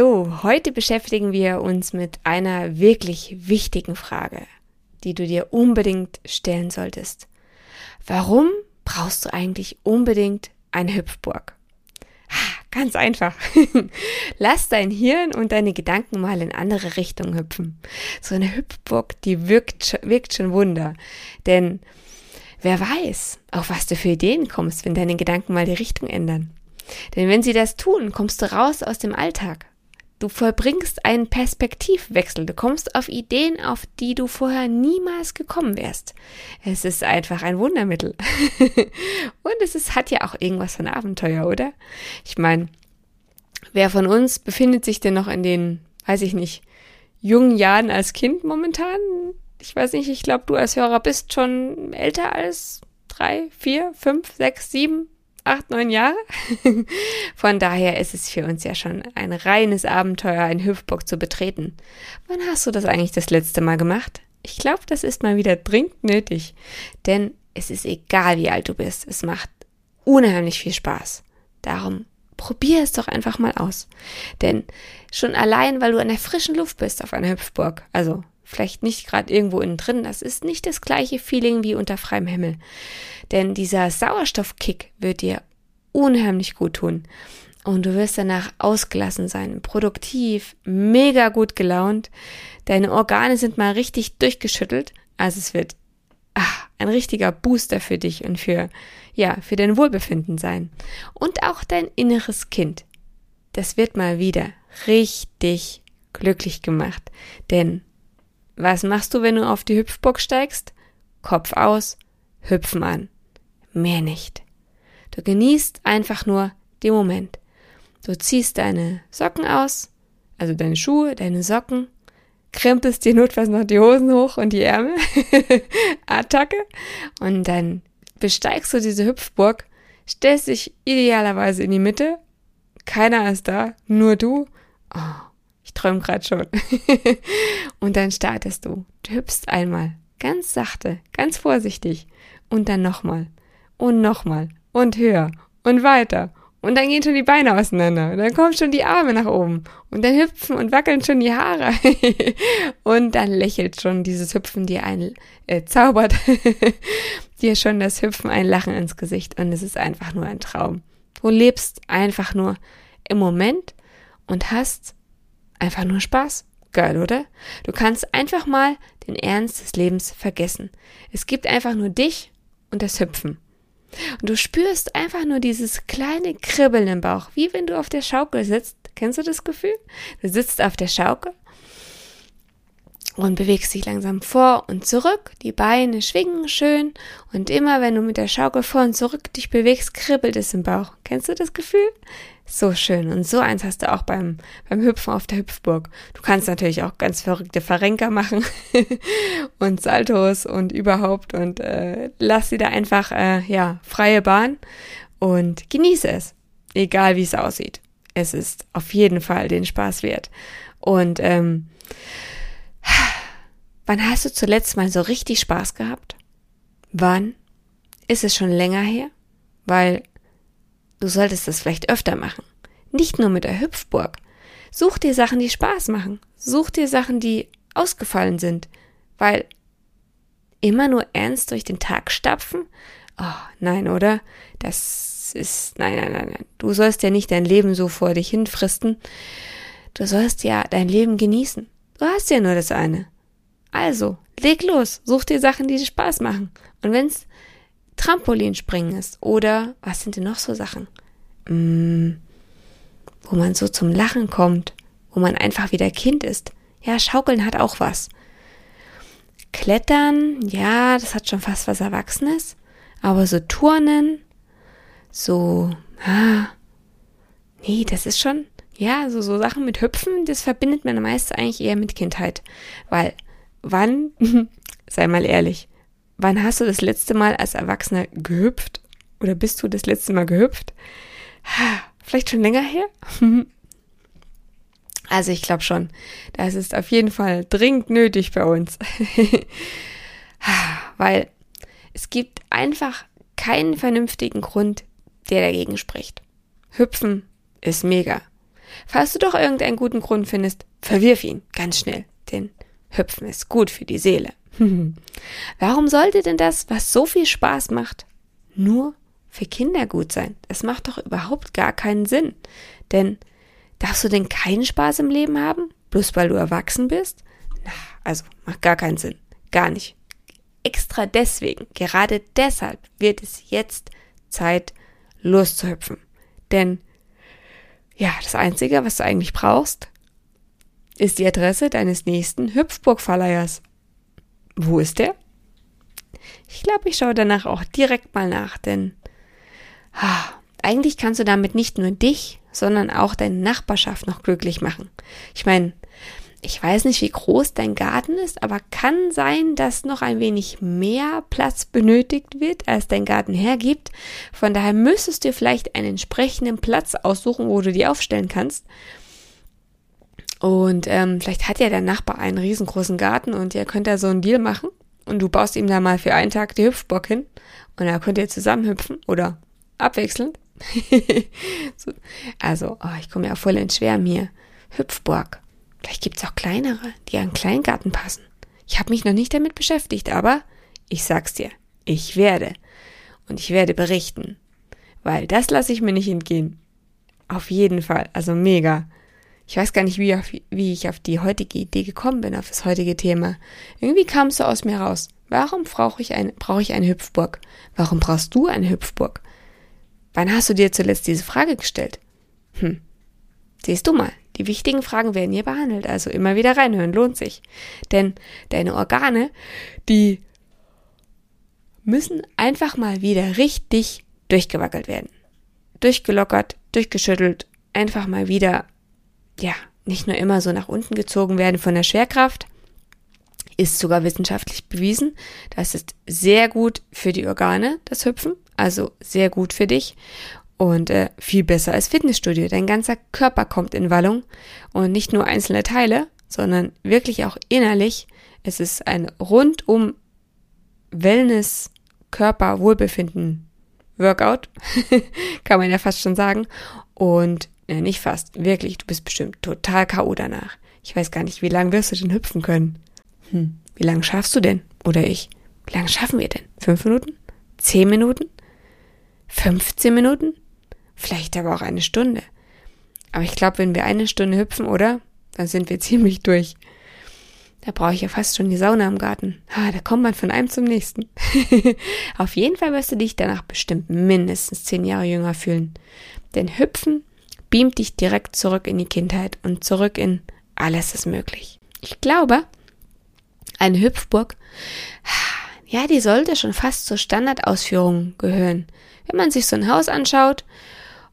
So, heute beschäftigen wir uns mit einer wirklich wichtigen Frage, die du dir unbedingt stellen solltest. Warum brauchst du eigentlich unbedingt eine Hüpfburg? Ganz einfach. Lass dein Hirn und deine Gedanken mal in andere Richtungen hüpfen. So eine Hüpfburg, die wirkt, wirkt schon Wunder. Denn wer weiß, auf was du für Ideen kommst, wenn deine Gedanken mal die Richtung ändern. Denn wenn sie das tun, kommst du raus aus dem Alltag. Du vollbringst einen Perspektivwechsel. Du kommst auf Ideen, auf die du vorher niemals gekommen wärst. Es ist einfach ein Wundermittel. Und es ist, hat ja auch irgendwas von Abenteuer, oder? Ich meine, wer von uns befindet sich denn noch in den, weiß ich nicht, jungen Jahren als Kind momentan? Ich weiß nicht, ich glaube, du als Hörer bist schon älter als drei, vier, fünf, sechs, sieben, acht, neun Jahre. Von daher ist es für uns ja schon ein reines Abenteuer, einen Hüpfburg zu betreten. Wann hast du das eigentlich das letzte Mal gemacht? Ich glaube, das ist mal wieder dringend nötig. Denn es ist egal, wie alt du bist. Es macht unheimlich viel Spaß. Darum probier es doch einfach mal aus. Denn schon allein, weil du an der frischen Luft bist auf einer Hüpfburg, also vielleicht nicht gerade irgendwo innen drin, das ist nicht das gleiche Feeling wie unter freiem Himmel. Denn dieser Sauerstoffkick wird dir unheimlich gut tun. Und du wirst danach ausgelassen sein, produktiv, mega gut gelaunt. Deine Organe sind mal richtig durchgeschüttelt. Also es wird ach, ein richtiger Booster für dich und für, ja, für dein Wohlbefinden sein. Und auch dein inneres Kind. Das wird mal wieder richtig glücklich gemacht. Denn was machst du, wenn du auf die Hüpfburg steigst? Kopf aus, hüpfen an. Mehr nicht. Du genießt einfach nur den Moment. Du ziehst deine Socken aus, also deine Schuhe, deine Socken, krempelst dir notfalls noch die Hosen hoch und die Ärmel. Attacke. Und dann besteigst du diese Hüpfburg, stellst dich idealerweise in die Mitte. Keiner ist da, nur du. Oh, ich träume gerade schon. und dann startest du. Du hüpfst einmal, ganz sachte, ganz vorsichtig. Und dann nochmal. Und nochmal. Und höher. Und weiter. Und dann gehen schon die Beine auseinander. Und dann kommen schon die Arme nach oben. Und dann hüpfen und wackeln schon die Haare. und dann lächelt schon dieses Hüpfen dir ein, äh, zaubert dir schon das Hüpfen ein Lachen ins Gesicht. Und es ist einfach nur ein Traum. Du lebst einfach nur im Moment und hast Einfach nur Spaß. Geil, oder? Du kannst einfach mal den Ernst des Lebens vergessen. Es gibt einfach nur dich und das Hüpfen. Und du spürst einfach nur dieses kleine Kribbeln im Bauch, wie wenn du auf der Schaukel sitzt. Kennst du das Gefühl? Du sitzt auf der Schaukel und bewegst dich langsam vor und zurück. Die Beine schwingen schön und immer wenn du mit der Schaukel vor und zurück dich bewegst, kribbelt es im Bauch. Kennst du das Gefühl? So schön. Und so eins hast du auch beim, beim Hüpfen auf der Hüpfburg. Du kannst natürlich auch ganz verrückte Verrenker machen und Saltos und überhaupt und äh, lass sie da einfach, äh, ja, freie Bahn und genieße es. Egal wie es aussieht. Es ist auf jeden Fall den Spaß wert. Und ähm, wann hast du zuletzt mal so richtig Spaß gehabt? Wann? Ist es schon länger her? Weil Du solltest das vielleicht öfter machen. Nicht nur mit der Hüpfburg. Such dir Sachen, die Spaß machen. Such dir Sachen, die ausgefallen sind. Weil immer nur ernst durch den Tag stapfen? Oh, nein, oder? Das ist, nein, nein, nein, nein. Du sollst ja nicht dein Leben so vor dich hinfristen. Du sollst ja dein Leben genießen. Du hast ja nur das eine. Also, leg los. Such dir Sachen, die dir Spaß machen. Und wenn's Trampolinspringen ist. Oder was sind denn noch so Sachen? Mm, wo man so zum Lachen kommt, wo man einfach wieder Kind ist. Ja, Schaukeln hat auch was. Klettern, ja, das hat schon fast was Erwachsenes. Aber so Turnen, so, ah, nee, das ist schon, ja, so, so Sachen mit Hüpfen, das verbindet man meist eigentlich eher mit Kindheit. Weil, wann, sei mal ehrlich, wann hast du das letzte Mal als Erwachsener gehüpft? Oder bist du das letzte Mal gehüpft? Vielleicht schon länger her? Also ich glaube schon, das ist auf jeden Fall dringend nötig bei uns. Weil es gibt einfach keinen vernünftigen Grund, der dagegen spricht. Hüpfen ist mega. Falls du doch irgendeinen guten Grund findest, verwirf ihn ganz schnell, denn Hüpfen ist gut für die Seele. Warum sollte denn das, was so viel Spaß macht, nur für Kinder gut sein? Das macht doch überhaupt gar keinen Sinn. Denn darfst du denn keinen Spaß im Leben haben, bloß weil du erwachsen bist? Na, also macht gar keinen Sinn. Gar nicht. Extra deswegen, gerade deshalb wird es jetzt Zeit, loszuhüpfen. Denn ja, das Einzige, was du eigentlich brauchst, ist die Adresse deines nächsten Hüpfburgverleihers. Wo ist der? Ich glaube, ich schaue danach auch direkt mal nach, denn ah, eigentlich kannst du damit nicht nur dich, sondern auch deine Nachbarschaft noch glücklich machen. Ich meine, ich weiß nicht, wie groß dein Garten ist, aber kann sein, dass noch ein wenig mehr Platz benötigt wird, als dein Garten hergibt. Von daher müsstest du vielleicht einen entsprechenden Platz aussuchen, wo du die aufstellen kannst. Und ähm, vielleicht hat ja dein Nachbar einen riesengroßen Garten und ihr könnt da so einen Deal machen und du baust ihm da mal für einen Tag die Hüpfbock hin und da könnt ihr zusammen hüpfen oder abwechselnd. so. Also, oh, ich komme ja voll ins Schwärmen hier. Hüpfburg. Vielleicht gibt's auch kleinere, die an Kleingarten passen. Ich habe mich noch nicht damit beschäftigt, aber ich sag's dir, ich werde. Und ich werde berichten. Weil das lasse ich mir nicht entgehen. Auf jeden Fall. Also mega. Ich weiß gar nicht, wie, auf, wie ich auf die heutige Idee gekommen bin, auf das heutige Thema. Irgendwie kam es so aus mir raus. Warum brauche ich, eine, brauche ich eine Hüpfburg? Warum brauchst du eine Hüpfburg? Wann hast du dir zuletzt diese Frage gestellt? Hm. Siehst du mal, die wichtigen Fragen werden hier behandelt, also immer wieder reinhören, lohnt sich. Denn deine Organe, die müssen einfach mal wieder richtig durchgewackelt werden. Durchgelockert, durchgeschüttelt, einfach mal wieder, ja, nicht nur immer so nach unten gezogen werden von der Schwerkraft, ist sogar wissenschaftlich bewiesen. Das ist sehr gut für die Organe, das Hüpfen, also sehr gut für dich und äh, viel besser als Fitnessstudio. Dein ganzer Körper kommt in Wallung und nicht nur einzelne Teile, sondern wirklich auch innerlich. Es ist ein rundum Wellness, Körper, Wohlbefinden Workout, kann man ja fast schon sagen. Und ja, nicht fast, wirklich, du bist bestimmt total K.O. danach. Ich weiß gar nicht, wie lange wirst du denn hüpfen können? Hm, wie lange schaffst du denn? Oder ich? Wie lange schaffen wir denn? Fünf Minuten? Zehn Minuten? 15 Minuten? Vielleicht aber auch eine Stunde. Aber ich glaube, wenn wir eine Stunde hüpfen, oder? Dann sind wir ziemlich durch. Da brauche ich ja fast schon die Sauna im Garten. Ah, da kommt man von einem zum nächsten. Auf jeden Fall wirst du dich danach bestimmt mindestens zehn Jahre jünger fühlen. Denn Hüpfen beamt dich direkt zurück in die Kindheit und zurück in alles ist möglich. Ich glaube, eine Hüpfburg, ja, die sollte schon fast zur Standardausführung gehören. Wenn man sich so ein Haus anschaut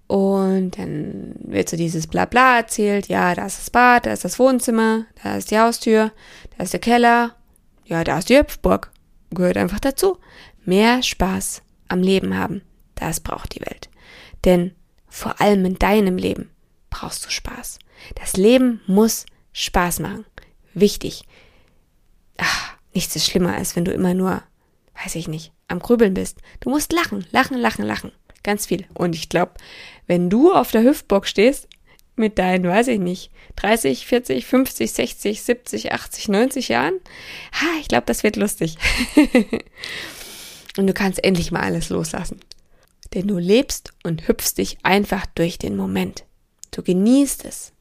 und dann wird so dieses Blabla erzählt, ja, da ist das Bad, da ist das Wohnzimmer, da ist die Haustür, da ist der Keller, ja, da ist die Hüpfburg. Gehört einfach dazu. Mehr Spaß am Leben haben, das braucht die Welt. Denn vor allem in deinem Leben brauchst du Spaß. Das Leben muss Spaß machen. Wichtig. Ach, nichts ist schlimmer, als wenn du immer nur, weiß ich nicht, am Grübeln bist. Du musst lachen, lachen, lachen, lachen. Ganz viel. Und ich glaube, wenn du auf der Hüftburg stehst, mit deinen, weiß ich nicht, 30, 40, 50, 60, 70, 80, 90 Jahren, ha, ich glaube, das wird lustig. und du kannst endlich mal alles loslassen. Denn du lebst und hüpfst dich einfach durch den Moment. Du genießt es,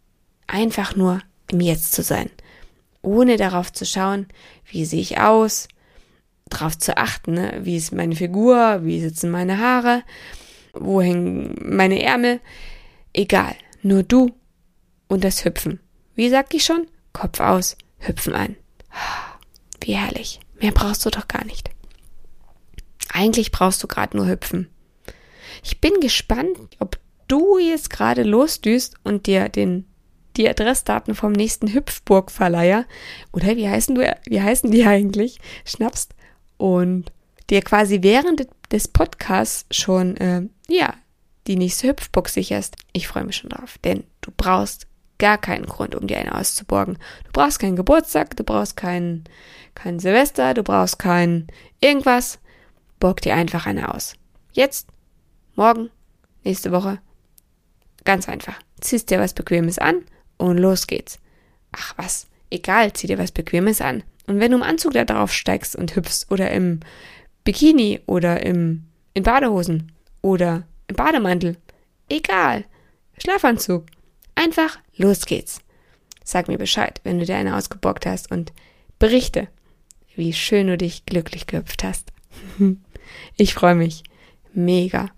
einfach nur im Jetzt zu sein, ohne darauf zu schauen, wie sehe ich aus, darauf zu achten, ne? wie ist meine Figur, wie sitzen meine Haare, wo hängen meine Ärmel, egal, nur du und das Hüpfen. Wie sag ich schon? Kopf aus, Hüpfen an. Wie herrlich. Mehr brauchst du doch gar nicht. Eigentlich brauchst du gerade nur hüpfen. Ich bin gespannt, ob du jetzt gerade losdüst und dir den die Adressdaten vom nächsten Hüpfburgverleiher oder wie heißen du wie heißen die eigentlich schnappst und dir quasi während des Podcasts schon äh, ja die nächste Hüpfburg sicherst. Ich freue mich schon drauf, denn du brauchst gar keinen Grund, um dir eine auszuborgen. Du brauchst keinen Geburtstag, du brauchst kein, kein Silvester, du brauchst kein irgendwas. Borg dir einfach eine aus. Jetzt, morgen, nächste Woche. Ganz einfach. Ziehst dir was Bequemes an und los geht's. Ach was, egal, zieh dir was Bequemes an. Und wenn du im Anzug da drauf steigst und hüpfst oder im Bikini oder im, in Badehosen oder im Bademantel, egal, Schlafanzug, einfach los geht's. Sag mir Bescheid, wenn du dir eine ausgebockt hast und berichte, wie schön du dich glücklich gehüpft hast. ich freue mich. Mega.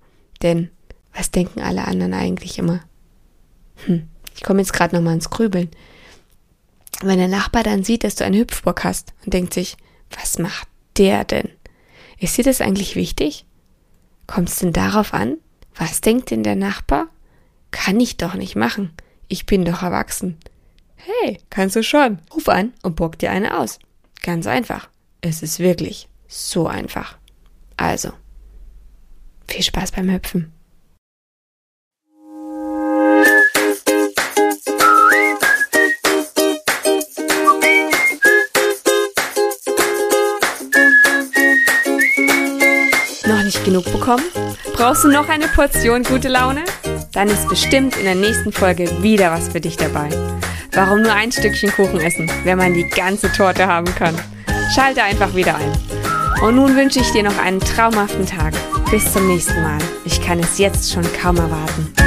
Denn was denken alle anderen eigentlich immer? Hm. Ich komme jetzt gerade nochmal ins Grübeln. Wenn der Nachbar dann sieht, dass du einen Hüpfbock hast und denkt sich, was macht der denn? Ist dir das eigentlich wichtig? Kommt es denn darauf an? Was denkt denn der Nachbar? Kann ich doch nicht machen. Ich bin doch erwachsen. Hey, kannst du schon. Ruf an und bock dir eine aus. Ganz einfach. Es ist wirklich so einfach. Also, viel Spaß beim Hüpfen. nicht genug bekommen? Brauchst du noch eine Portion gute Laune? Dann ist bestimmt in der nächsten Folge wieder was für dich dabei. Warum nur ein Stückchen Kuchen essen, wenn man die ganze Torte haben kann? Schalte einfach wieder ein. Und nun wünsche ich dir noch einen traumhaften Tag. Bis zum nächsten Mal. Ich kann es jetzt schon kaum erwarten.